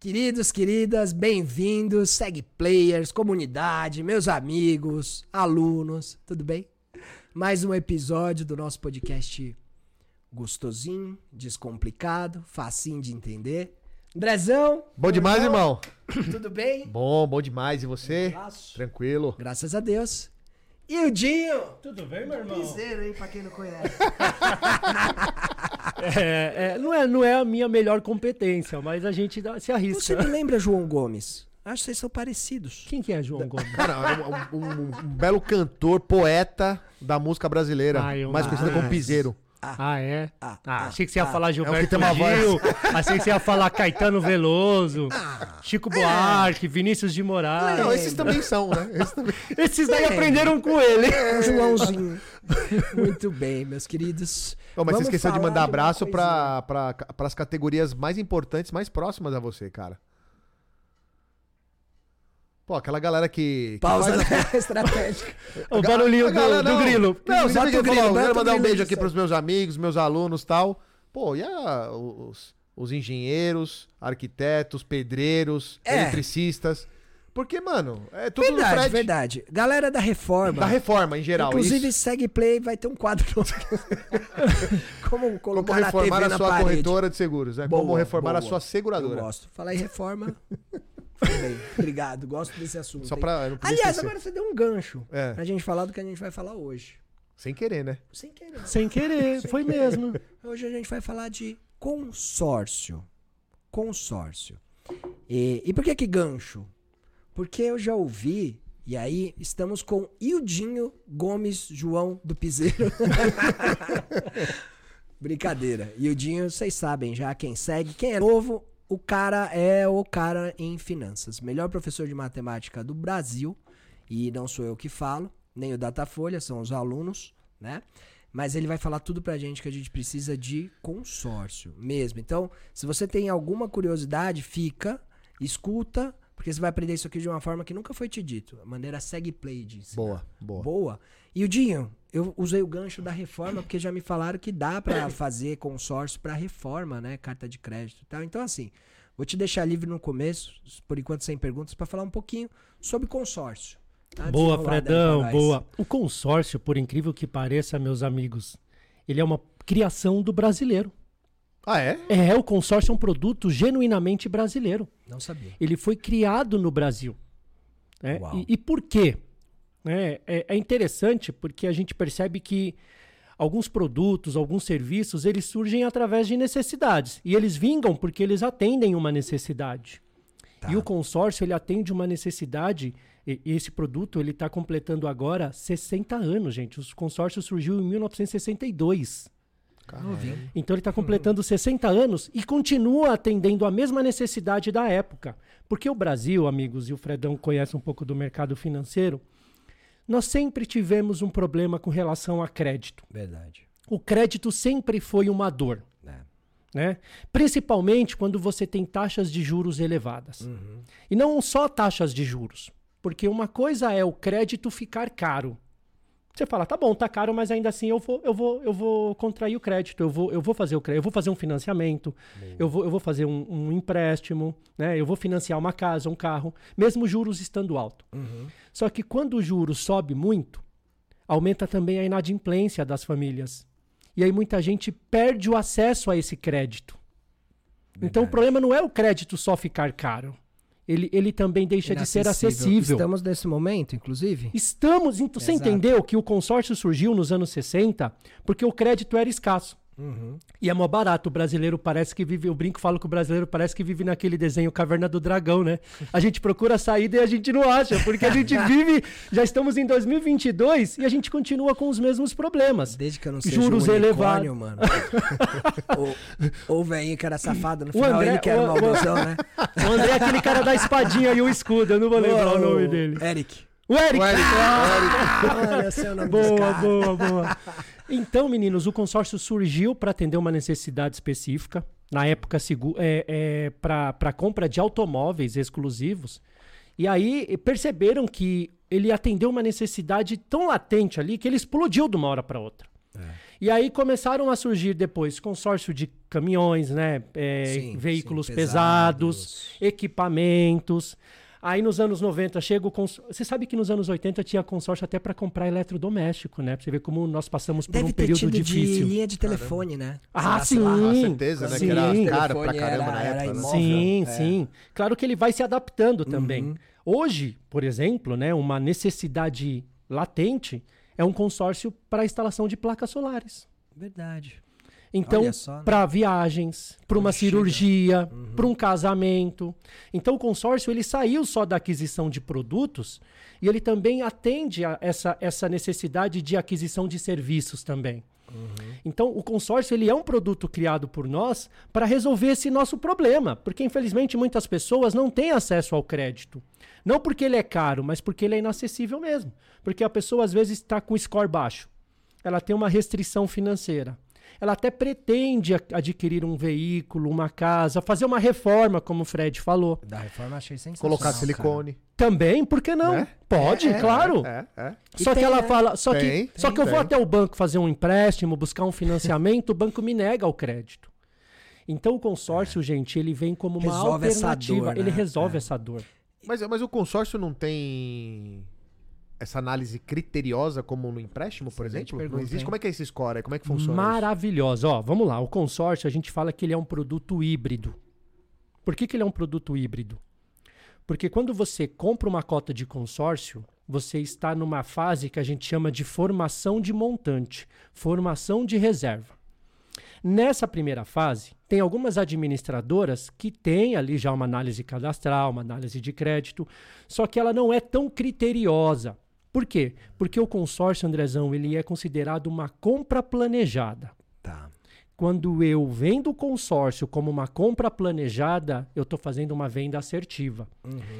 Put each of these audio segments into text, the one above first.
Queridos, queridas, bem-vindos, segue players, comunidade, meus amigos, alunos, tudo bem? Mais um episódio do nosso podcast gostosinho, descomplicado, facinho de entender. Andrezão, Bom demais, irmão. tudo bem? Bom, bom demais. E você? Abraço. Tranquilo. Graças a Deus. E o Dinho? Tudo bem, meu irmão? Piseiro, hein, pra quem não conhece. É, é, não, é, não é a minha melhor competência, mas a gente dá- se Você arrisca. me lembra João Gomes? Acho que vocês são parecidos. Quem que é João Gomes? Cara, um, um- um belo cantor, poeta da música brasileira. Eu- mais conhecido como Piseiro. Ah, é? Ah, Ah, ah, achei que você ia ah. falar Gilberto tem uma voz. Gil, achei que você ia falar Caetano Veloso, Ah. Chico Buarque, Vinícius de Moraes. Não, esses também são, né? Esses também. Esses daí É. aprenderam com ele. O Joãozinho. Muito bem, meus queridos. Ô, mas você Vamos esqueceu de mandar abraço coisinha. pra, pra, pras categorias mais importantes, mais próximas a você, cara. Pô, aquela galera que. que Pausa faz né? estratégica. O barulhinho A galera, do, do grilo. Não, você o grilo, bota quero mandar um beijo aí, aqui pros meus amigos, meus alunos e tal. Pô, e a, os, os engenheiros, arquitetos, pedreiros, É. eletricistas. Porque, mano, é tudo no Verdade, frete verdade. Galera da reforma. da reforma em geral. Inclusive, isso. segue play, vai ter um quadro novo. Como Como colocar na reformar TV a na sua parede. corretora de seguros, né? Como Boa, reformar a boa. sua Eu seguradora. gosto. Falar em reforma. Obrigado. Gosto desse assunto. Só pra. Aliás, esquecer. agora você deu um gancho É. pra gente falar do que a gente vai falar hoje. Sem querer, né? Sem querer. Sem querer, foi mesmo. Hoje a gente vai falar de consórcio. Consórcio. E, e por que que gancho? Porque eu já ouvi, e aí estamos com Ildinho Gomes João do Piseiro. Brincadeira. Ildinho, vocês sabem já quem segue. Quem é novo, o cara é o cara em finanças. Melhor professor de matemática do Brasil. E não sou eu que falo, nem o Datafolha, são os alunos, né? Mas ele vai falar tudo pra gente que a gente precisa de consórcio mesmo. Então, se você tem alguma curiosidade, fica, escuta, porque você vai aprender isso aqui de uma forma que nunca foi te dito. A maneira segue play de ensinar. Boa, boa. Boa. E o Dinho, eu usei o gancho da reforma porque já me falaram que dá pra fazer consórcio pra reforma, né? Carta de crédito e tal. Então, assim, vou te deixar livre no começo, por enquanto sem perguntas, pra falar um pouquinho sobre consórcio. Tá? Boa, Fredão, boa. O consórcio, por incrível que pareça, meus amigos, ele é uma criação do brasileiro. Ah, é? É, o consórcio é um produto genuinamente brasileiro. Não sabia. Ele foi criado no Brasil. né? Uau. E, e por quê? É, é- é interessante porque a gente percebe que alguns produtos, alguns serviços, eles surgem através de necessidades. E eles vingam porque eles atendem uma necessidade. Tá. E o consórcio, ele atende uma necessidade. E e esse produto, ele está completando agora 60 anos, gente. O consórcio surgiu em 1962. Novinho. Então ele está completando 60 anos e continua atendendo a mesma necessidade da época. Porque o Brasil, amigos, e o Fredão conhece um pouco do mercado financeiro, nós sempre tivemos um problema com relação a crédito. Verdade. O crédito sempre foi uma dor, É. né? Principalmente quando você tem taxas de juros elevadas. Uhum. E não só taxas de juros, porque uma coisa é o crédito ficar caro. Você fala, tá bom, tá caro, mas ainda assim eu vou, eu vou, eu vou contrair o crédito, eu vou, eu vou fazer o crédito, eu vou fazer um financiamento, eu vou, eu vou fazer um, um empréstimo, né? Eu vou financiar uma casa, um carro, mesmo juros estando alto. Uhum. Só que quando o juro sobe muito, aumenta também a inadimplência das famílias. E aí muita gente perde o acesso a esse crédito. Então o Verdade. problema não é o crédito só ficar caro. Ele, ele também deixa de ser acessível. Estamos nesse momento, inclusive? Estamos. Então, você entendeu que o consórcio surgiu nos anos 60 porque o crédito era escasso. Uhum. E é mó barato. O brasileiro parece que vive. Eu brinco falo que o brasileiro parece que vive naquele desenho Caverna do Dragão, né? A gente procura a saída e a gente não acha, porque a gente vive. Já estamos em 2022 e a gente continua com os mesmos problemas. Desde que eu não seja Juros um elevados. mano. ou, ou velhinho que era safado, no O final André- ele que era o- o maldoção, né? O André é aquele cara da espadinha e o escudo. Eu não vou lembrar o nome dele. Eric. O Eric! O Eric, sei o nome dos Boa, caras. boa, boa. Então, meninos, o consórcio surgiu para atender uma necessidade específica. Na época, é, é, para compra de automóveis exclusivos. E aí perceberam que ele atendeu uma necessidade tão latente ali que ele explodiu de uma hora para outra. E aí começaram a surgir depois consórcio de caminhões, né? É, Sim, veículos sim, pesados, equipamentos. Aí nos anos 90 chega o consórcio. Você sabe que nos anos 80 tinha consórcio até para comprar eletrodoméstico, né? Pra você ver como nós passamos por Deve um ter período tido difícil. de linha de telefone, né? Ah, sim. Com certeza, né? Sim. Que era caro pra caramba era- na época. né? imóvel. Sim, é. sim. Claro que ele vai se adaptando também. Uhum. Hoje, por exemplo, né, uma necessidade latente é um consórcio para instalação de placas solares. Verdade. Então, né? para viagens, para uma chega. Uhum. cirurgia, para um casamento. Então, o consórcio ele saiu só da aquisição de produtos e ele também atende a essa, essa necessidade de aquisição de serviços também. Uhum. Então, o consórcio ele é um produto criado por nós para resolver esse nosso problema, porque infelizmente muitas pessoas não têm acesso ao crédito. Não porque ele é caro, mas porque ele é inacessível mesmo. Porque a pessoa às vezes está com score baixo. Ela tem uma restrição financeira. Ela até pretende adquirir um veículo, uma casa, fazer uma reforma, como o Fred falou. Da reforma achei sensacional. Colocar cara. silicone. Também, por que não? Né? Pode, É, claro. É, é. E Só que tem, ela né? fala, só Tem, que, só tem, que eu vou até o banco fazer um empréstimo, buscar um financiamento, o banco me nega o crédito. Então o consórcio, gente, ele vem como uma Resolve alternativa, dor, né? ele resolve É. essa dor. Mas, mas o consórcio não tem essa análise criteriosa como no empréstimo, por exemplo? pergunta, não existe? hein? Como é que é esse score? Como é que funciona? Maravilhosa. Ó, vamos lá, o consórcio, a gente fala que ele é um produto híbrido. Por que, que ele é um produto híbrido? Porque quando você compra uma cota de consórcio, você está numa fase que a gente chama de formação de montante, formação de reserva. Nessa primeira fase, tem algumas administradoras que têm ali já uma análise cadastral, uma análise de crédito, só que ela não é tão criteriosa. Por quê? Porque o consórcio, Andrezão, ele é considerado uma compra planejada. Tá. Quando eu vendo o consórcio como uma compra planejada, eu estou fazendo uma venda assertiva.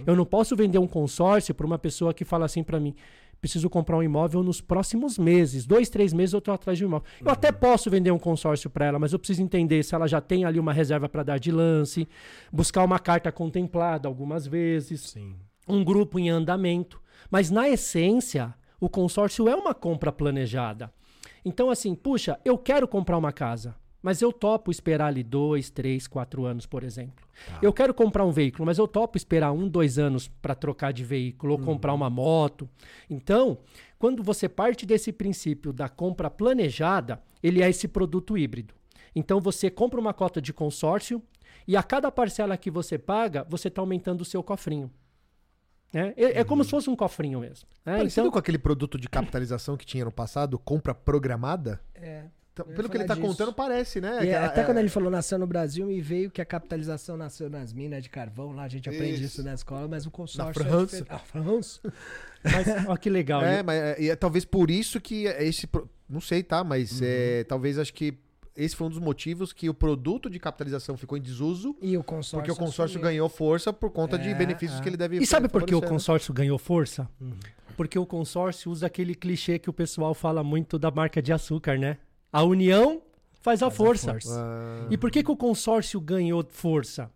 Eu não posso vender um consórcio para uma pessoa que fala assim para mim: preciso comprar um imóvel nos próximos meses, dois, três meses eu estou atrás de um imóvel. Eu até posso vender um consórcio para ela, mas eu preciso entender se ela já tem ali uma reserva para dar de lance, buscar uma carta contemplada algumas vezes Sim. Um grupo em andamento. Mas na essência, o consórcio é uma compra planejada. Então, assim, puxa, eu quero comprar uma casa, mas eu topo esperar ali dois, três, quatro anos, por exemplo. Eu quero comprar um veículo, mas eu topo esperar um, dois anos para trocar de veículo ou comprar uma moto. Então, quando você parte desse princípio da compra planejada, ele é esse produto híbrido. Então, você compra uma cota de consórcio e a cada parcela que você paga, você está aumentando o seu cofrinho. É, é, é como se fosse um cofrinho mesmo. né? Parecido Então, com aquele produto de capitalização que tinha no passado, compra programada? É. Então, pelo que ele tá disso. contando, parece, né? E Que até é- quando ele falou nasceu no Brasil, me veio que a capitalização nasceu nas minas de carvão. Lá a gente aprende isso, Isso. na escola, mas o consórcio. França. É França. mas, ó, que legal. É, E- mas é, e é talvez por isso que é esse. Não sei, tá? Mas Uhum. é, talvez acho que esse foi um dos motivos que o produto de capitalização ficou em desuso, E o consórcio. porque o consórcio assumiu. ganhou força por conta de É, benefícios é. que ele deve E sabe por que o né? consórcio ganhou força? Porque o consórcio usa aquele clichê que o pessoal fala muito da marca de açúcar, né? A união faz a Faz a força. força. Ah, E por que, que o consórcio ganhou força?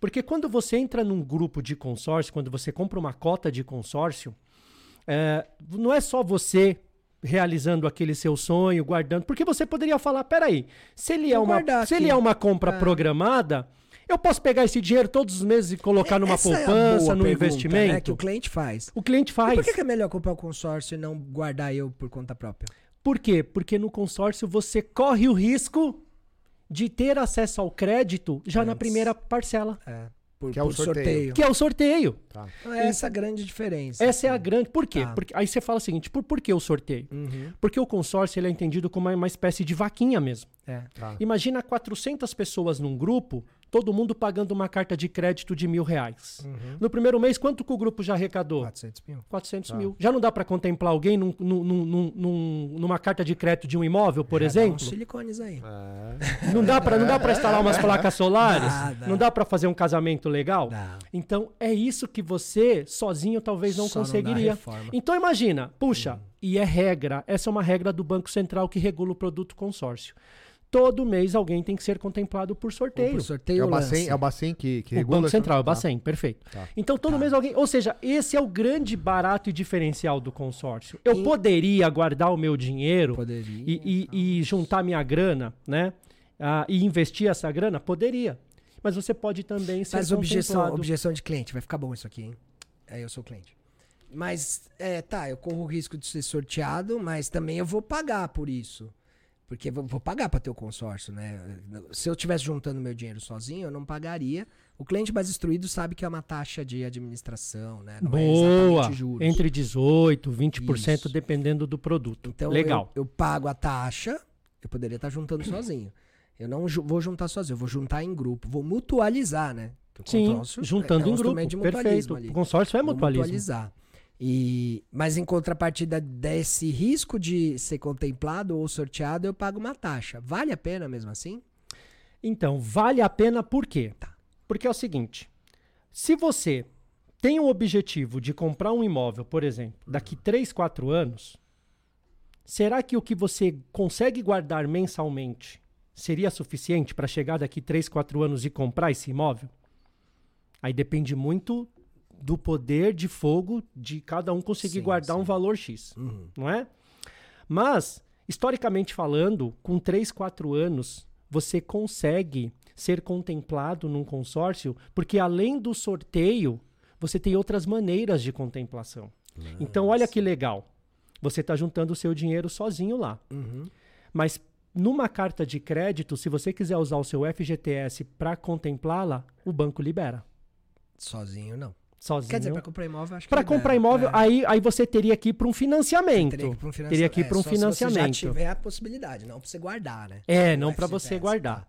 Porque quando você entra num grupo de consórcio, quando você compra uma cota de consórcio, é, não é só você realizando aquele seu sonho, guardando. Porque você poderia falar, peraí, se ele é uma, se ele é uma compra É. programada, eu posso pegar esse dinheiro todos os meses e colocar numa Essa é poupança, boa num pergunta, investimento. Né, que o cliente faz. O cliente E faz. por que, é melhor comprar o consórcio e não guardar eu por conta própria? Por quê? Porque no consórcio você corre o risco de ter acesso ao crédito já na Antes. primeira parcela, É. Por, Que é o por sorteio. que é o sorteio. tá. Então, é essa a grande diferença. Essa é a grande. Por quê? Tá. Porque, aí você fala o seguinte: por, por que o sorteio? Uhum. Porque o consórcio ele é entendido como uma, uma espécie de vaquinha mesmo. É. Tá. Imagina 400 pessoas num grupo, todo mundo pagando uma carta de crédito de mil reais. Uhum. No primeiro mês, quanto que o grupo já arrecadou? 400 mil. 400 Tá. mil. Já não dá para contemplar alguém num- num- num- num- num- numa carta de crédito de um imóvel, por Já dá exemplo? uns silicones aí. É. Não dá para não dá para instalar umas placas solares? Dá, dá. Não dá para fazer um casamento legal? Dá. Então é isso que você sozinho talvez não Só não dá conseguiria. reforma. então imagina, puxa, e é regra, essa é uma regra do Banco Central que regula o produto consórcio. Todo mês alguém tem que ser contemplado por sorteio. por sorteio É o. Bacen, é o Bacen que, que O regula Banco isso? Central, é o Tá. Bacen, perfeito. Tá. Então todo mês alguém. Ou seja, esse é o grande barato e diferencial do consórcio. Eu E- poderia guardar o meu dinheiro Poderia. e, e- e juntar minha grana, né? Ah, e investir essa grana? Poderia. Mas você pode também ser Mas objeção, objeção de cliente, vai ficar bom isso aqui, hein? É, eu sou cliente. Mas, é, tá, eu corro o risco de ser sorteado, mas também eu vou pagar por isso. Porque eu vou- vou pagar para ter o consórcio, né? Se eu estivesse juntando meu dinheiro sozinho, eu não pagaria. O cliente mais instruído sabe que é uma taxa de administração, né? Não é Boa! exatamente juros. Entre 18% 20%, Isso. dependendo do produto. Então, Legal. Eu, eu pago a taxa, eu poderia estar juntando sozinho. Eu não ju- vou juntar sozinho, eu vou juntar em grupo, vou mutualizar, né? Sim, juntando é um em grupo. Perfeito. ali. O consórcio é Vou mutualismo. mutualizar. E, mas em contrapartida desse risco de ser contemplado ou sorteado, eu pago uma taxa. Vale a pena mesmo assim? Então, vale a pena por quê? Tá. Porque é o seguinte: se você tem o objetivo de comprar um imóvel, por exemplo, daqui 3, 4 anos, será que o que você consegue guardar mensalmente seria suficiente para chegar daqui 3, 4 anos e comprar esse imóvel? Aí depende muito do poder de fogo de cada um conseguir Sim, guardar sim. um valor X Uhum. não é? Mas, historicamente falando, com 3, 4 anos, você consegue ser contemplado num consórcio, porque além do sorteio, você tem outras maneiras de contemplação. Então, olha que legal. Você está juntando o seu dinheiro sozinho lá. Uhum. Mas numa carta de crédito, se você quiser usar o seu FGTS para contemplá-la, o banco libera. Sozinho não. Sozinho. Quer dizer, para comprar imóvel, acho que Para comprar imóvel, É. aí, aí você teria que ir para um financiamento. Teria que ir para um financiamento. Teria que ir pra um só Se você já financiamento. tiver a possibilidade, não para você guardar, né? É, No não para FGTS, você guardar. tá.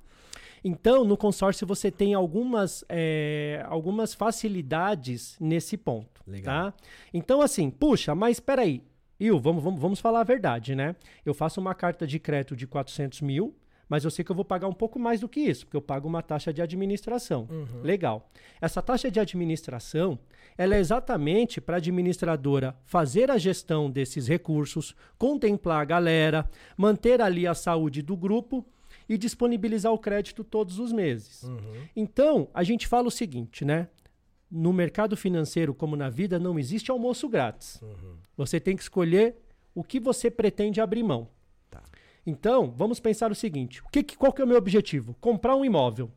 Então, no consórcio você tem algumas, é, algumas facilidades nesse ponto. Legal. Tá? Então, assim, puxa, mas espera aí. Il, vamos, vamos, vamos falar a verdade, né? Eu faço uma carta de crédito de 400 mil, mas eu sei que eu vou pagar um pouco mais do que isso, porque eu pago uma taxa de administração. Uhum. Legal. Essa taxa de administração, ela é exatamente para a administradora fazer a gestão desses recursos, contemplar a galera, manter ali a saúde do grupo e disponibilizar o crédito todos os meses. Uhum. Então, a gente fala o seguinte, né? No mercado financeiro, como na vida, não existe almoço grátis. Uhum. Você tem que escolher o que você pretende abrir mão. Então, vamos pensar o seguinte: o que, qual que é o meu objetivo? Comprar um imóvel.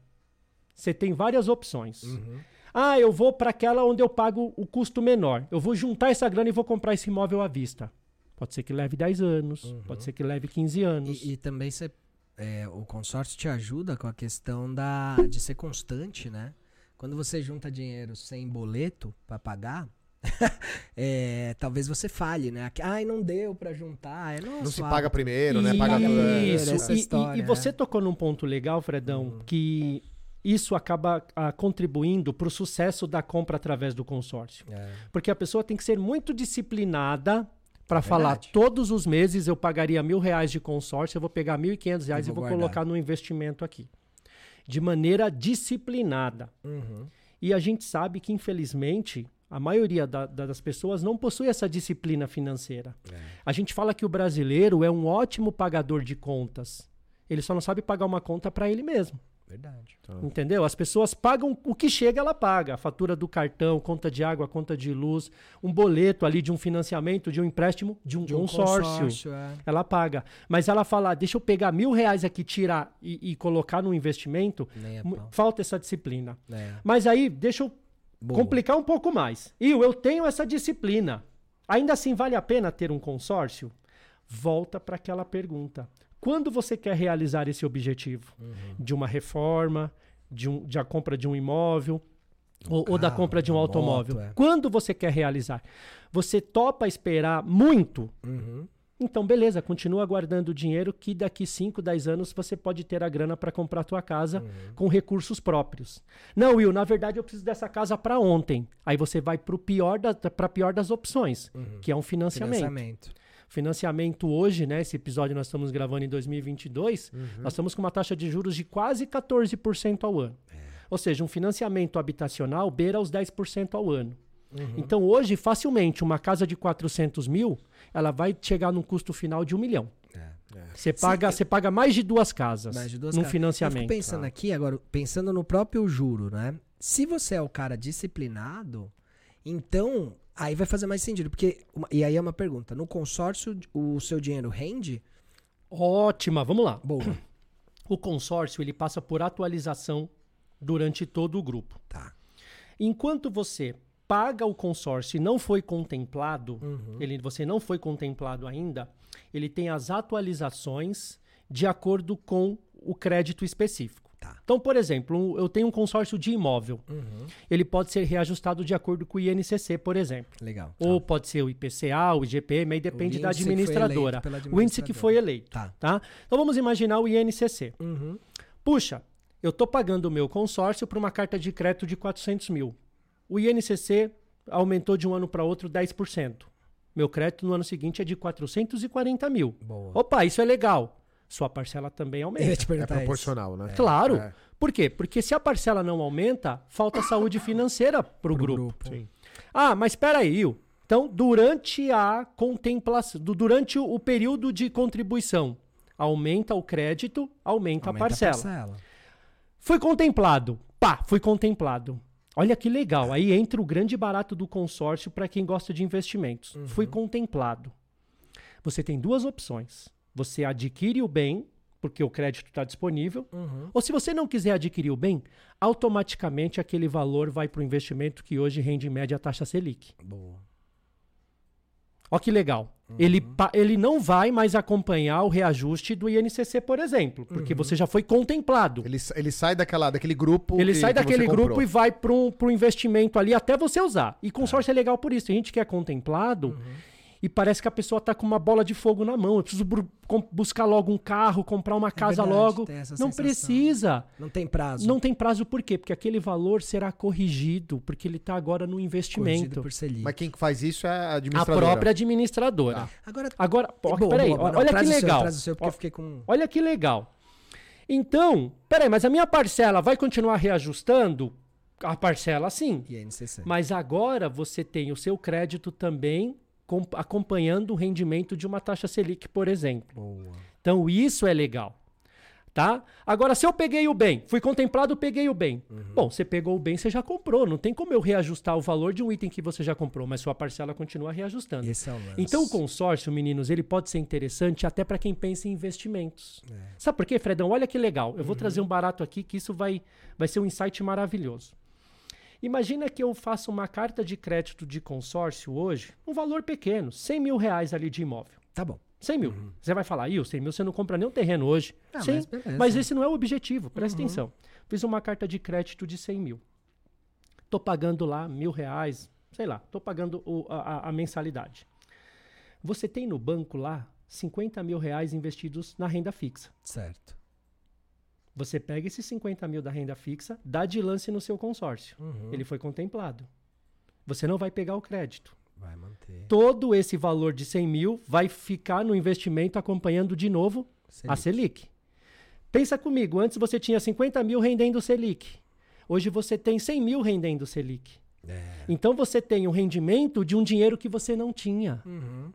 Você tem várias opções. Uhum. Ah, eu vou para aquela onde eu pago o custo menor. Eu vou juntar essa grana e vou comprar esse imóvel à vista. Pode ser que leve 10 anos, pode ser que leve 15 anos. E, e também você, é, o consórcio te ajuda com a questão da, de ser constante, né? Quando você junta dinheiro sem boleto para pagar, é, talvez você falhe, né? Ai, não deu para juntar. É, Não se paga primeiro, né? Paga tudo. é, Isso. essa E- e- história, e, você é. tocou num ponto legal, Fredão, Hum. que isso acaba ah, contribuindo para o sucesso da compra através do consórcio. É. Porque a pessoa tem que ser muito disciplinada para É falar verdade. todos os meses eu pagaria mil reais de consórcio, eu vou pegar mil e quinhentos reais e vou vou guardar. colocar no investimento aqui. De maneira disciplinada. Uhum. E a gente sabe que, infelizmente, a maioria da- da- das pessoas não possui essa disciplina financeira. É. A gente fala que o brasileiro é um ótimo pagador de contas. Ele só não sabe pagar uma conta para ele mesmo. Verdade. Entendeu? As pessoas pagam o que chega, ela paga. A fatura do cartão, conta de água, conta de luz, um boleto ali de um financiamento, de um empréstimo, de um, De um consórcio. é. Ela paga. Mas ela fala, "Ah, deixa eu pegar mil reais aqui, tirar e, e colocar no investimento. Nem é. Falta essa disciplina. É. Mas aí, deixa eu Boa. complicar um pouco mais. E eu tenho essa disciplina. Ainda assim, vale a pena ter um consórcio? Volta para aquela pergunta. Quando você quer realizar esse objetivo? Uhum. De uma reforma, de, um, de a compra de um imóvel, ou, ou da carro, compra de um automóvel? moto, é. Quando você quer realizar? Você topa esperar muito? Uhum. Então, beleza, continua guardando o dinheiro que daqui 5, 10 anos você pode ter a grana para comprar a tua casa Uhum. com recursos próprios. Não, Will, na verdade eu preciso dessa casa para ontem. Aí você vai para pior da, a pior das opções, que é um financiamento. Financiamento. Financiamento hoje, né? Esse episódio nós estamos gravando em 2022, nós estamos com uma taxa de juros de quase 14% ao ano. Ou seja, um financiamento habitacional beira os 10% ao ano. Então, hoje, facilmente, uma casa de 400 mil, ela vai chegar num custo final de um milhão. É. Você paga, você paga mais de duas casas Mais de duas num casas. Eu financiamento. fico pensando aqui agora, pensando no próprio juro, né? Se você é o cara disciplinado, então aí vai fazer mais sentido. Porque, e aí é uma pergunta: no consórcio, o seu dinheiro rende? Ótima, vamos lá. Boa. O consórcio ele passa por atualização durante todo o grupo. Tá. Enquanto você paga o consórcio e não foi contemplado, Uhum. ele, você não foi contemplado ainda, ele tem as atualizações de acordo com o crédito específico. Tá. Então, por exemplo, eu tenho um consórcio de imóvel. Uhum. Ele pode ser reajustado de acordo com o INCC, por exemplo. Legal. Ou pode ser o IPCA, o IGPM, aí depende da administradora. pela O índice que foi eleito. Tá. Tá? Então vamos imaginar o INCC. Uhum. Puxa, eu estou pagando o meu consórcio para uma carta de crédito de 400 mil. O INCC aumentou de um ano para outro 10%. Meu crédito no ano seguinte é de 440 mil. Boa. Opa, isso é legal. Sua parcela também aumenta. É perguntar isso. proporcional, né? Claro. É. Por quê? Porque se a parcela não aumenta, falta saúde financeira para o grupo. grupo. Sim. Ah, mas espera aí, Will. Então, durante a contemplação, du- durante o, período de contribuição, aumenta o crédito, aumenta, Aumenta a parcela. parcela. Foi contemplado. Pá, foi contemplado. Olha que legal. Aí entra o grande barato do consórcio para quem gosta de investimentos. Foi contemplado. Você tem duas opções. Você adquire o bem, porque o crédito está disponível, Uhum. ou se você não quiser adquirir o bem, automaticamente aquele valor vai para o investimento que hoje rende em média a taxa Selic. Boa. Ó que legal. Ele, pa- ele não vai mais acompanhar o reajuste do INCC, por exemplo, porque você já foi contemplado. Ele, ele sai daquela, daquele grupo. Ele que- sai daquele grupo comprou. e vai para um, investimento ali até você usar. E consórcio é legal por isso. Tem gente que é contemplado e parece que a pessoa tá com uma bola de fogo na mão. Eu preciso buscar logo um carro, comprar uma casa verdade, logo. tem essa Não sensação. precisa. Não tem prazo. Não tem prazo por quê? Porque aquele valor será corrigido, porque ele está agora no Corrigido investimento. por Selic. Mas quem faz isso é a A administradora. própria administradora. Agora, Agora, pô, boa, peraí, boa, não, olha que seu, legal. seu, porque Ó, eu fiquei com... Olha que legal. Então, peraí, mas a minha parcela vai continuar reajustando? A parcela sim. INCC. Mas agora você tem o seu crédito também acompanhando o rendimento de uma taxa Selic, por exemplo. Boa. Então isso é legal. Tá? Agora, se eu peguei o bem, fui contemplado, peguei o bem. Bom, você pegou o bem, você já comprou. Não tem como eu reajustar o valor de um item que você já comprou, mas sua parcela continua reajustando. É o. Então, o consórcio, meninos, ele pode ser interessante até para quem pensa em investimentos. É. Sabe por quê, Fredão? Olha que legal. Uhum. Eu vou trazer um barato aqui que isso vai, vai ser um insight maravilhoso. Imagina que eu faço uma carta de crédito de consórcio hoje, um valor pequeno, 100 mil reais ali de imóvel. Tá bom. 100 mil. Você vai falar, Ih, 100 mil você não compra nem um terreno hoje. Ah, Sim, mas mas esse não é o objetivo, presta atenção. Fiz uma carta de crédito de 100 mil. Tô pagando lá mil reais, sei lá, tô pagando o- a- a mensalidade. Você tem no banco lá 50 mil reais investidos na renda fixa. Certo. Você pega esses 50 mil da renda fixa, dá de lance no seu consórcio. Uhum. Ele foi contemplado. Você não vai pegar o crédito. Vai manter. Todo esse valor de 100 mil vai ficar no investimento acompanhando de novo a Selic. Pensa comigo, antes você tinha 50 mil rendendo Selic. Hoje você tem 100 mil rendendo Selic. É. Então você tem um rendimento de um dinheiro que você não tinha. Uhum.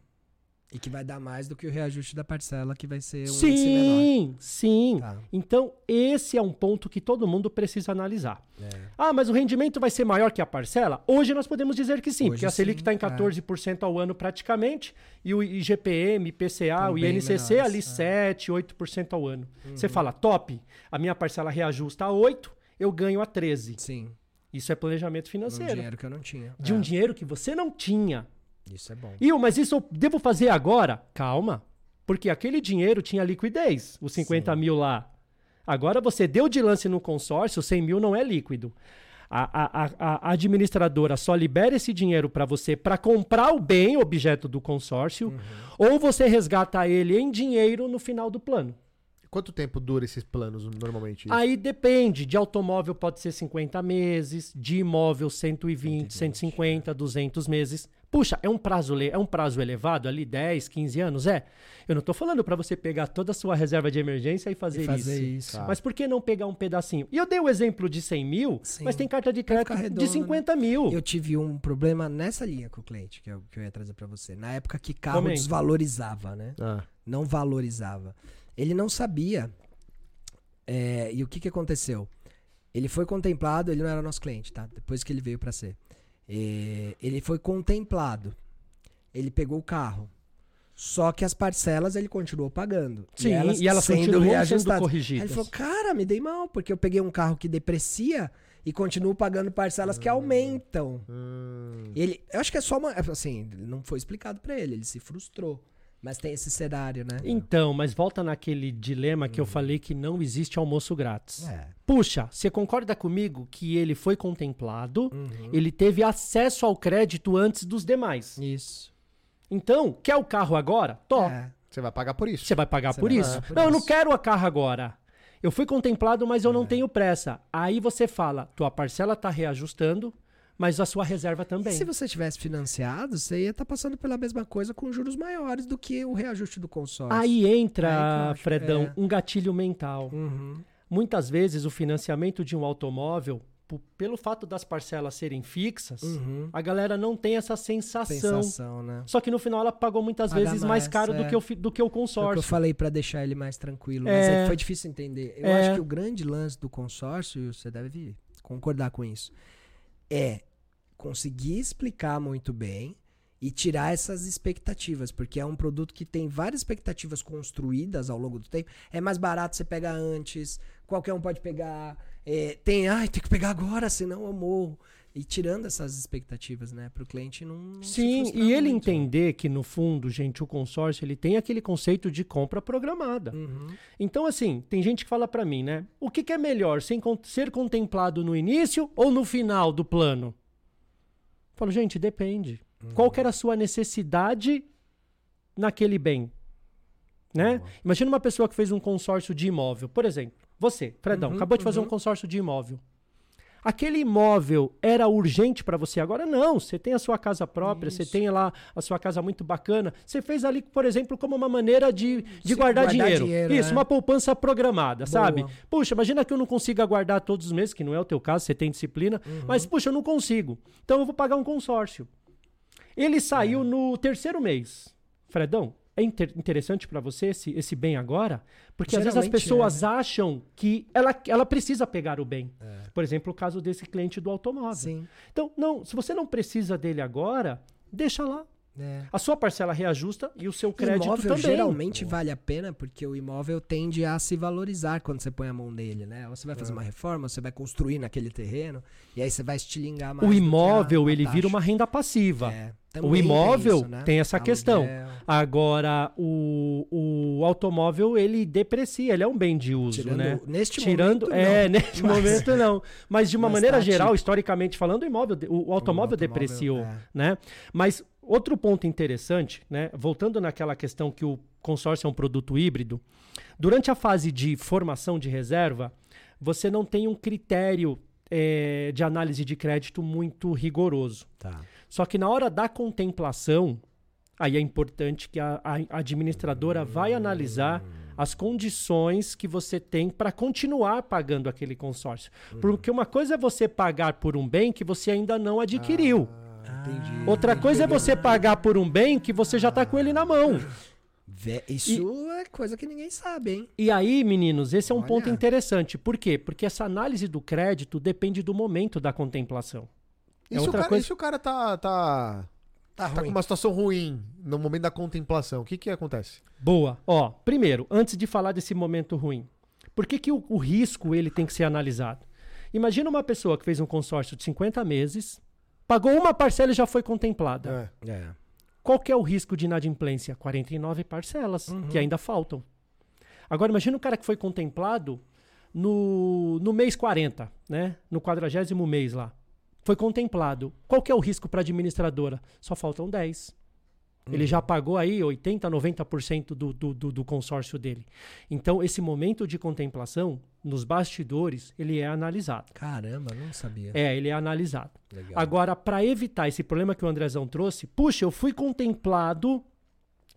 E que vai dar mais do que o reajuste da parcela, que vai ser um. Sim, sim. Tá. Então esse é um ponto que todo mundo precisa analisar. É. Ah, mas o rendimento vai ser maior que a parcela? Hoje nós podemos dizer que sim, Hoje porque a Selic está em é. 14% ao ano praticamente, e o IGPM, IPCA, o INCC menores, ali é. 7, 8% ao ano. Você fala, top, a minha parcela reajusta a 8, eu ganho a 13. Sim. Isso é planejamento Um financeiro. dinheiro que eu não tinha. De É. um dinheiro que você não tinha. Isso é bom. Mas isso eu devo fazer agora? Calma. Porque aquele dinheiro tinha liquidez, os 50 mil lá. Agora você deu de lance no consórcio, 100 mil não é líquido. A, a- a- a administradora só libera esse dinheiro para você para comprar o bem, objeto do consórcio, ou você resgata ele em dinheiro no final do plano. Quanto tempo dura esses planos normalmente? Aí depende, de automóvel pode ser 50 meses, de imóvel 120, 150, 200 meses. Puxa, é um prazo é um prazo elevado ali, 10, 15 anos, é? Eu não tô falando para você pegar toda a sua reserva de emergência e fazer, E fazer isso. isso. Tá. Mas por que não pegar um pedacinho? E eu dei o exemplo de 100 mil, Sim. mas tem carta de crédito redondo, de né? 50 mil. Eu tive um problema nessa linha com o cliente, que eu, que eu ia trazer pra você. Na época que carro Comenta. desvalorizava, né? Ah, não valorizava. Ele não sabia. é, e o que, que aconteceu? Ele foi contemplado, ele não era nosso cliente, tá? Depois que ele veio para ser. É, ele foi contemplado. Ele pegou o carro. Só que as parcelas ele continuou pagando. Sim, e elas continuam sendo reajustadas. corrigidas. Aí ele falou, cara, me dei mal, porque eu peguei um carro que deprecia e continuo pagando parcelas que aumentam. Hum. Ele, eu acho que é só uma. Assim, não foi explicado pra ele, ele se frustrou. Mas tem esse cenário, né? Então, mas volta naquele dilema que eu falei que não existe almoço grátis. É. Puxa, você concorda comigo que ele foi contemplado, Uhum. ele teve acesso ao crédito antes dos demais. Isso. Então, quer o carro agora? Tó. É. Você vai pagar por isso. Você vai pagar Você por vai isso? pagar por não, eu não isso. quero a carro agora. Eu fui contemplado, mas eu É. não tenho pressa. Aí você fala, tua parcela tá reajustando, mas a sua reserva também. Se você tivesse financiado, você ia estar passando pela mesma coisa com juros maiores do que o reajuste do consórcio. Aí entra, acho, Fredão, é. um gatilho mental. Uhum. Muitas vezes o financiamento de um automóvel, pelo fato das parcelas serem fixas, Uhum. a galera não tem essa sensação. Sensação, né? Só que no final ela pagou muitas Paga vezes mais, mais, caro do, é. que o, do que o Foi o que eu consórcio. falei pra deixar ele mais tranquilo, mas É. é foi difícil entender. Eu É. acho que o grande lance do consórcio, e você deve concordar com isso, é conseguir explicar muito bem e tirar essas expectativas, porque é um produto que tem várias expectativas construídas ao longo do tempo. É mais barato você pegar antes, qualquer um pode pegar. é, tem, ai, tem que pegar agora, senão eu morro. E tirando essas expectativas, né, pro cliente não. não Sim, e ele muito. entender que no fundo, gente, o consórcio ele tem aquele conceito de compra programada. Uhum. Então, assim, tem gente que fala pra mim, né? O que, que é melhor, ser contemplado no início ou no final do plano? Eu falo, gente, depende. Qual que era a sua necessidade naquele bem? Né? Imagina uma pessoa que fez um consórcio de imóvel. Por exemplo, você, Fredão, Uhum, acabou de fazer um uhum. consórcio de imóvel. Aquele imóvel era urgente para você agora? Não. Você tem a sua casa própria, você Isso. tem lá a sua casa muito bacana. Você fez ali, por exemplo, como uma maneira de, de guardar, guardar dinheiro. dinheiro, Isso, é. uma poupança programada, Boa. sabe? Puxa, imagina que eu não consiga guardar todos os meses, que não é o teu caso, você tem disciplina. Uhum. Mas, puxa, eu não consigo. Então eu vou pagar um consórcio. Ele saiu É. no terceiro mês. Fredão, é inter- interessante para você esse, esse bem agora? Porque às vezes as Geralmente pessoas é, acham que ela, ela precisa pegar o bem. Por exemplo, o caso desse cliente do automóvel. Sim. Então, não, se você não precisa dele agora, deixa lá. É. A sua parcela reajusta e o seu crédito imóvel também. geralmente vale a pena porque o imóvel tende a se valorizar quando você põe a mão nele, né? Ou você vai fazer uma reforma, ou você vai construir naquele terreno e aí você vai estilingar mais. O que a- imóvel, a ele vira taxa. uma renda passiva. É, O imóvel isso, né? tem essa questão. Aluguel, Agora, o, o automóvel, ele deprecia, ele é um bem de uso, Tirando, né? Neste Tirando, momento, é, não. nesse Mas- momento não. Mas de uma maneira tá geral, tipo- historicamente falando, o imóvel, o, o automóvel depreciou, é. né? Mas outro ponto interessante, né? Voltando naquela questão que o consórcio é um produto híbrido, durante a fase de formação de reserva, você não tem um critério eh, de análise de crédito muito rigoroso. Tá. Só que na hora da contemplação, aí é importante que a, a administradora vai analisar as condições que você tem para continuar pagando aquele consórcio. Porque uma coisa é você pagar por um bem que você ainda não adquiriu. Ah, entendi. Outra coisa é você pagar por um bem que você já está com ele na mão. Isso é coisa que ninguém sabe, hein? E aí, meninos, esse é um Olha. ponto interessante. Por quê? Porque essa análise do crédito depende do momento da contemplação. E É se, o outra cara, coisa- e se o cara tá, tá, Tá tá com uma situação ruim no momento da contemplação, o que que acontece? Boa. Ó, primeiro, antes de falar desse momento ruim, por que, que o, o risco ele tem que ser analisado? Imagina uma pessoa que fez um consórcio de 50 meses, pagou uma parcela e já foi contemplada. É. É. Qual que é o risco de inadimplência? 49 parcelas, que ainda faltam. Agora, imagina o cara que foi contemplado no, no mês 40, né? No quadragésimo mês lá. Foi contemplado. Qual que é o risco para a administradora? Só faltam 10. Ele já pagou aí 80%, 90% do, do, do, do consórcio dele. Então, esse momento de contemplação, nos bastidores, ele é analisado. Caramba, não sabia. É, ele é analisado. Legal. Agora, para evitar esse problema que o Andrezão trouxe, puxa, eu fui contemplado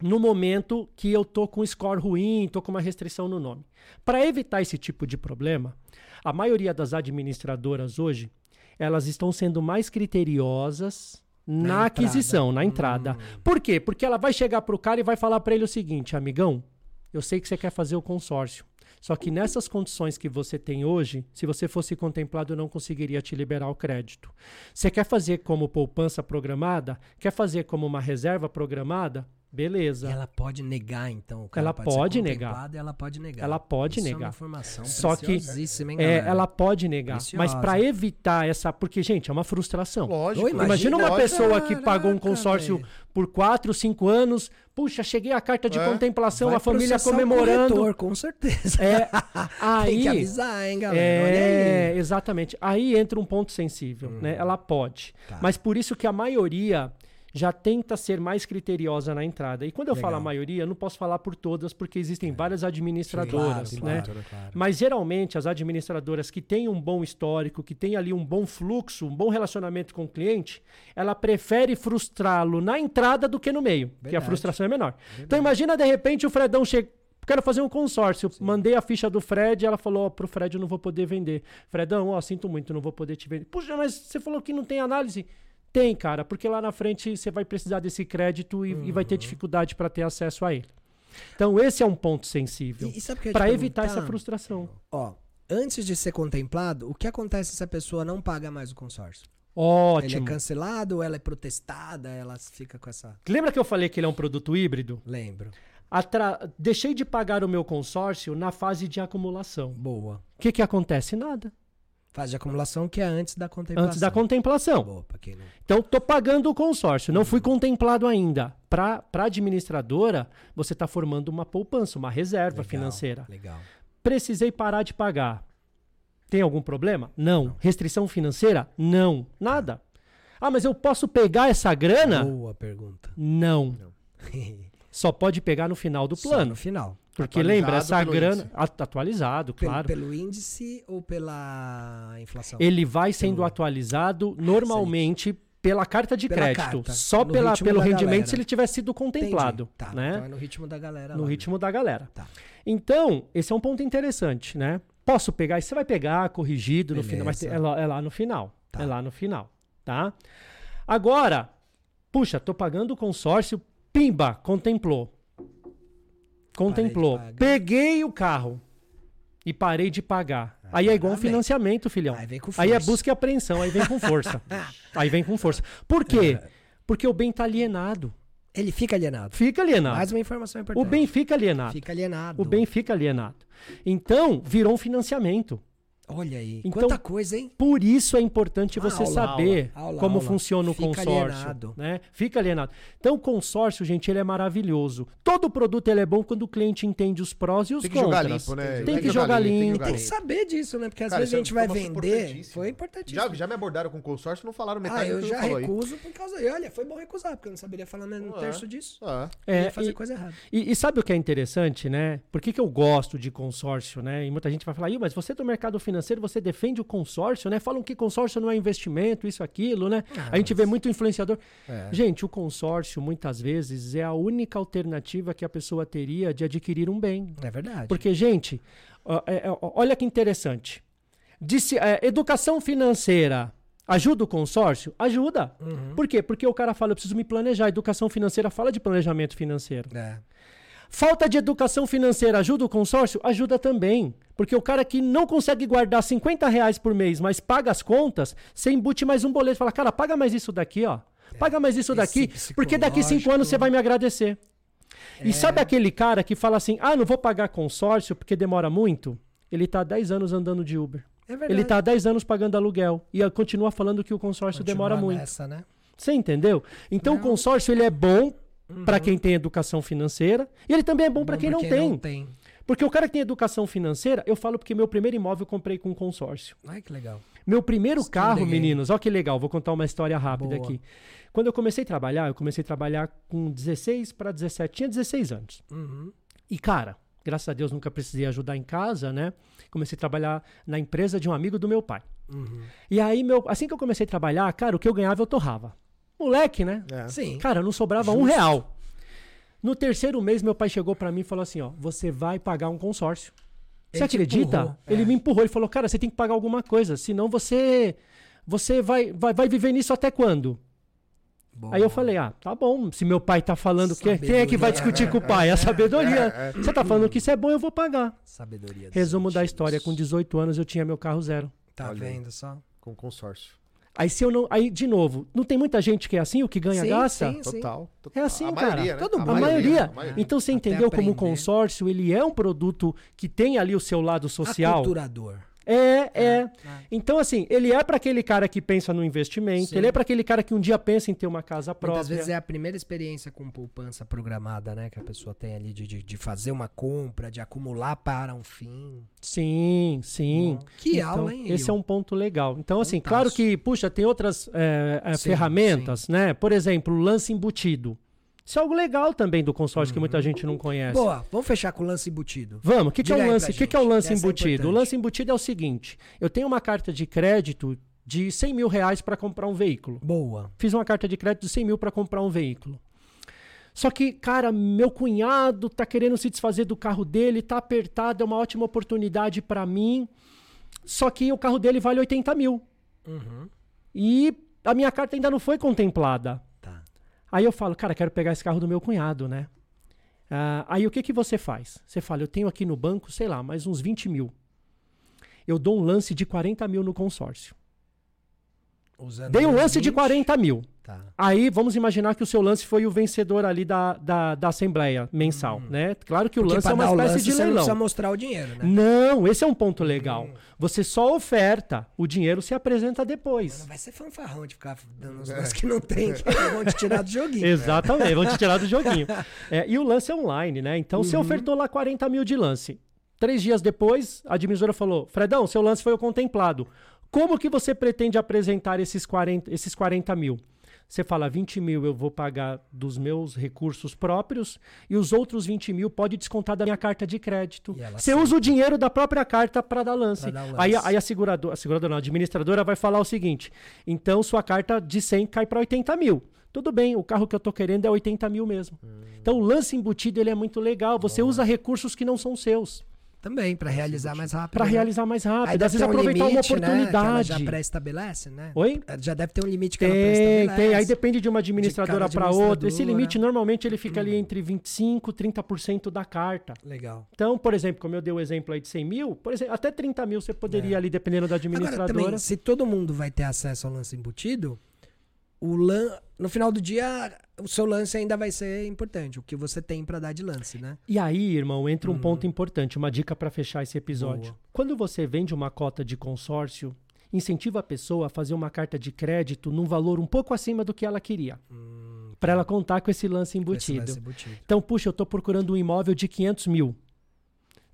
no momento que eu tô com score ruim, tô com uma restrição no nome. Para evitar esse tipo de problema, a maioria das administradoras hoje, elas estão sendo mais criteriosas na, Na aquisição, na entrada. Hum. Por quê? Porque ela vai chegar pro cara e vai falar para ele o seguinte, amigão, eu sei que você quer fazer o consórcio. Só que nessas condições que você tem hoje, se você fosse contemplado, eu não conseguiria te liberar o crédito. Você quer fazer como poupança programada? Quer fazer como uma reserva programada? E Beleza. ela pode negar, então. O cara Ela pode, ser pode negar. Ela pode negar. Ela pode Isso É uma negar. informação Só que, É, ela pode negar. Mas Preciosa. para evitar essa. Porque, gente, é uma frustração. Lógico. Oi, Imagina uma lógico. pessoa que pagou um consórcio por 4, 5 anos. Puxa, cheguei a carta de É. contemplação, Vai a família comemorando. corretor, com certeza. É, aí, Tem que avisar, hein, galera? É, aí. exatamente. Aí entra um ponto sensível, né? Ela pode. Tá. Mas por isso que a maioria já tenta ser mais criteriosa na entrada. E quando eu falo a Legal. maioria, eu não posso falar por todas, porque existem várias administradoras, Claro, né? claro, claro. Mas geralmente as administradoras que têm um bom histórico, que têm ali um bom fluxo, um bom relacionamento com o cliente, ela prefere frustrá-lo na entrada do que no meio, porque a Verdade. frustração é menor. Então imagina de repente o Fredão chega Quero fazer um consórcio. Mandei a ficha do Fred, ela falou: ó, pro Fred eu não vou poder vender. Fredão, ó, sinto muito, não vou poder te vender. Puxa, mas você falou que não tem análise. Tem, cara, porque lá na frente você vai precisar desse crédito e, e vai ter dificuldade para ter acesso a ele. Então, esse é um ponto sensível. Para evitar essa frustração. Ó, antes de ser contemplado, o que acontece se a pessoa não paga mais o consórcio? Ele é Ótimo. cancelado, ela é protestada, ela fica com essa. Lembra que eu falei que ele é um produto híbrido? Lembro. Atra- Deixei de pagar o meu consórcio na fase de acumulação. Boa. O que, que acontece? Nada. Fase de acumulação que é antes da contemplação. Antes da contemplação. Boa, quem não. Então, tô pagando o consórcio, não fui contemplado ainda. Para a administradora, você está formando uma poupança, uma reserva Legal, financeira. Legal. Precisei parar de pagar. Tem algum problema? Não. Restrição financeira? Não. Nada. Ah, mas eu posso pegar essa grana? Boa pergunta. Não. Só pode pegar no final do Só plano. no final. Porque Atualizado lembra, essa pelo grana. índice. At- Atualizado, Pelo, claro. pelo índice ou pela inflação? Ele vai sendo Pelo- atualizado normalmente pela carta de Pela crédito. carta, Só no pela, pelo rendimento galera. se ele tiver sido contemplado. Tá, né? então é no ritmo da galera no lá, né? ritmo da galera. Tá. Então, esse é um ponto interessante, né? Posso pegar, você vai pegar corrigido no Beleza. final, mas é lá, é lá no final. Tá. É lá no final, tá? Agora, puxa, tô pagando o consórcio, pimba, contemplou. Contemplou. Peguei o carro e parei de pagar. aí é igual um financiamento, filhão. Aí vem com Aí é força. busca e apreensão, aí vem com força. aí vem com força. Por quê? É. Porque o bem tá alienado. Ele fica alienado. Fica alienado. Mais uma informação importante. O bem fica alienado. fica alienado. O bem fica alienado. Então, virou um financiamento. Olha aí. Então, Quanta coisa, hein? Por isso é importante Uma você aula, saber aula, aula, como aula. funciona o Fica consórcio. alienado. Né? Fica alienado. Então, o consórcio, gente, ele é maravilhoso. Todo produto ele é bom quando o cliente entende os prós e os Tem que jogar contras. limpo, né? Tem que jogar limpo. tem que Tem jogar que saber disso, né? Porque às Cara, vezes a é gente vai vender. Foi importantíssimo. Já, já me abordaram com consórcio, não falaram metade ah, eu do que já tu falou aí. recuso por causa. E olha, foi bom recusar, porque eu não saberia falar nem um Ah, terço disso. Ah, É, ia fazer e- coisa errada. E, e sabe o que é interessante, né? Por que, que eu gosto de consórcio, né? E muita gente vai falar, "Ih, mas você é do mercado financeiro, você defende o consórcio, né? Falam que consórcio não é investimento, isso, aquilo, né? Ah, a gente vê muito influenciador. É. Gente, o consórcio, muitas vezes, é a única alternativa que a pessoa teria de adquirir um bem. É verdade. Porque, gente, é, é, olha que interessante. Disse, é, educação financeira ajuda o consórcio? Ajuda. Uhum. Por quê? Porque o cara fala, eu preciso me planejar. Educação financeira fala de planejamento financeiro. É. Falta de educação financeira ajuda o consórcio? Ajuda também. Porque o cara que não consegue guardar 50 reais por mês, mas paga as contas, você embute mais um boleto. Fala, cara, paga mais isso daqui, ó. Paga mais isso Esse daqui, porque daqui cinco anos você vai me agradecer. É. E sabe aquele cara que fala assim, ah, não vou pagar consórcio porque demora muito? Ele tá há 10 anos andando de Uber. É verdade. Ele tá há 10 anos pagando aluguel. E continua falando que o consórcio Continua demora muito. nessa, né? Você entendeu? Então o consórcio ele é bom para quem tem educação financeira e ele também é bom para quem, não, tem. não tem. Porque o cara que tem educação financeira, eu falo porque meu primeiro imóvel eu comprei com consórcio. Ai, que legal. Meu primeiro carro, game. meninos, olha que legal, vou contar uma história rápida Boa. aqui. Quando eu comecei a trabalhar, eu comecei a trabalhar com 16 para 17, tinha 16 anos. Uhum. E cara, graças a Deus nunca precisei ajudar em casa, né? Comecei a trabalhar na empresa de um amigo do meu pai. Uhum. E aí, meu, assim que eu comecei a trabalhar, cara, o que eu ganhava eu torrava. Moleque, né? é. Sim. Cara, não sobrava um Justo. real. No terceiro mês, meu pai chegou pra mim e falou assim: ó, você vai pagar um consórcio. Você Ele acredita? Ele é. me empurrou, ele falou, cara, você tem que pagar alguma coisa, senão você você vai, vai, vai viver nisso até quando? Boa. Aí eu falei, ah, tá bom, se meu pai tá falando, que, quem é que vai Sabedoria. discutir com o pai? É a sabedoria. Você tá falando que isso é bom, eu vou pagar. Sabedoria. Resumo da história, com 18 anos eu tinha meu carro zero. Tá Olha vendo só? Com consórcio. Aí se eu não. Aí, de novo, não tem muita gente que é assim, o que ganha Sim, gasta? sim, sim. Total. É assim, a cara. Maioria, né? Todo A mundo. maioria. a maioria. Então você Até entendeu como o aprender. consórcio, ele é um produto que tem ali o seu lado social. Aculturador. É, é. é. Então, assim, ele é para aquele cara que pensa no investimento, Sim. ele é para aquele cara que um dia pensa em ter uma casa própria. Muitas vezes é a primeira experiência com poupança programada, né? Que a pessoa tem ali de, de, de fazer uma compra, de acumular para um fim. Sim, sim. Bom, que Então, aula, hein? Esse é um ponto legal. Então, assim, Fantástico. claro que, puxa, tem outras é, é, Sim, ferramentas, né? Por exemplo, o lance embutido. Isso é algo legal também do consórcio que muita gente não conhece. Boa, vamos fechar com o lance embutido. Vamos, o que, que é o lance? O que, que é o lance essa é embutido? o importante. lance embutido é o seguinte: eu tenho uma carta de crédito de 100 mil reais para comprar um veículo. Boa. Fiz uma carta de crédito de 100 mil para comprar um veículo. Só que, cara, meu cunhado tá querendo se desfazer do carro dele, tá apertado, é uma ótima oportunidade para mim. Só que o carro dele vale 80 mil. Uhum. E a minha carta ainda não foi contemplada. Aí eu falo, cara, quero pegar esse carro do meu cunhado, né? Ah, aí o que, que você faz? Você fala, eu tenho aqui no banco, sei lá, mais uns 20 mil. Eu dou um lance de 40 mil no consórcio. Dei um lance de 20. 40 mil. Tá. Aí vamos imaginar que o seu lance foi o vencedor ali da, da, da Assembleia mensal, né? Claro que o Hum. Porque lance é uma espécie lance, de você não leilão. precisa mostrar o dinheiro, né? Não, esse é um ponto Hum. legal. Você só oferta, o dinheiro se apresenta Não depois. vai ser fanfarrão de ficar dando uns lances que não tem, que vão te tirar do joguinho. Exatamente, vão te tirar do joguinho. É, e o lance é online, né? Então você ofertou lá 40 mil de lance. Três dias depois, a administradora falou: Fredão, seu lance foi o contemplado. Como que você pretende apresentar esses 40, esses 40 mil? Você fala 20 mil eu vou pagar dos meus recursos próprios e os outros 20 mil pode descontar da minha carta de crédito. Você usa o dinheiro da própria carta para dar lance. Dar lance. Aí, aí a seguradora, a seguradora não, a administradora vai falar o seguinte: então sua carta de 100 cai para 80 mil. Tudo bem, o carro que eu tô querendo é 80 mil mesmo. Hum. Então o lance embutido ele é muito legal. Você usa recursos que não são seus Também, pra realizar mais rápido. para né? realizar mais Aí rápido. deve Às vezes um aproveitar limite, uma Né, ela oportunidade. já pré-estabelece, né? Oi? Já deve ter um limite que ela Tem, pré-estabelece. tem. Aí depende de uma administradora para outra. Esse administradora. limite normalmente ele fica ali entre 25% e 30% da carta. Legal. Então, por exemplo, como eu dei o exemplo aí de 100 mil, por exemplo, até 30 mil você poderia ali, dependendo da É. Agora administradora. também, se todo mundo vai ter acesso ao lance embutido, o lan... no final do dia, o seu lance ainda vai ser importante. O que você tem pra dar de lance, né? E aí, irmão, entra um ponto importante, uma dica para fechar esse Hum. episódio. Boa. Quando você vende uma cota de consórcio, incentiva a pessoa a fazer uma carta de crédito num valor um pouco acima do que ela queria, para ela contar com esse lance Hum, Com esse embutido. lance embutido. Então, puxa, eu estou procurando um imóvel de 500 mil.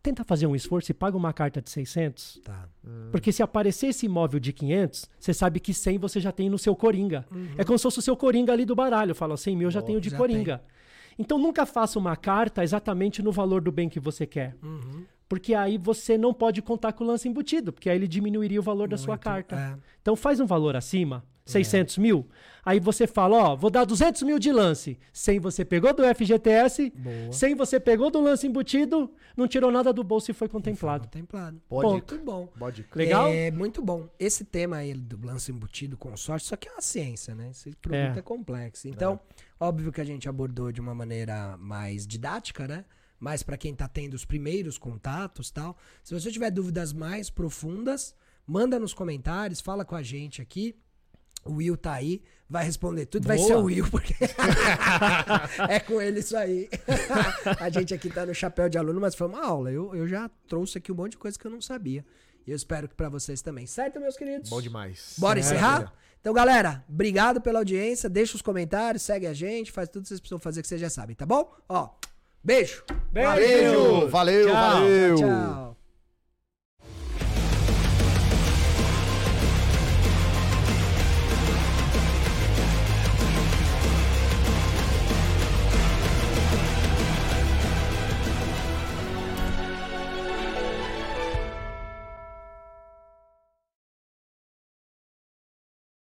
Tenta fazer um esforço e paga uma carta de 600. Tá. Porque se aparecer esse imóvel de 500, você sabe que 100 você já tem no seu Coringa. É como se fosse o seu Coringa ali do baralho. Fala, 100 mil eu já Boa, tenho de já Coringa. Então nunca faça uma carta exatamente no valor do bem que você quer. Uhum. Porque aí você não pode contar com o lance embutido, porque aí ele diminuiria o valor da sua Muito, carta. é. Então faz um valor acima, 600 mil. Aí você fala, ó, vou dar 200 mil de lance. 100 você pegou do FGTS, Boa. 100 você pegou do lance embutido, não tirou nada do bolso e foi contemplado. Contemplado. Pode. Muito bom. Pode. Legal? É muito bom. Esse tema aí do lance embutido, consórcio, isso aqui é uma ciência, né? Esse produto é, É. complexo. Então, óbvio que a gente abordou de uma maneira mais didática, né? Mais pra quem tá tendo os primeiros contatos tal. Se você tiver dúvidas mais profundas, manda nos comentários, fala com a gente aqui. O Will tá aí, vai responder tudo. Vai Boa. ser o Will, porque é com ele isso aí. a gente aqui tá no chapéu de aluno, mas foi uma aula. Eu, eu já trouxe aqui um monte de coisa que eu não sabia. E eu espero que pra vocês também. Certo, meus queridos? Bom demais. Bora É, encerrar? Então, galera, obrigado pela audiência. Deixa os comentários, segue a gente, faz tudo que vocês precisam fazer que vocês já sabem, tá bom? Ó, beijo. Beijo! Valeu, valeu, Tchau. valeu. Tchau.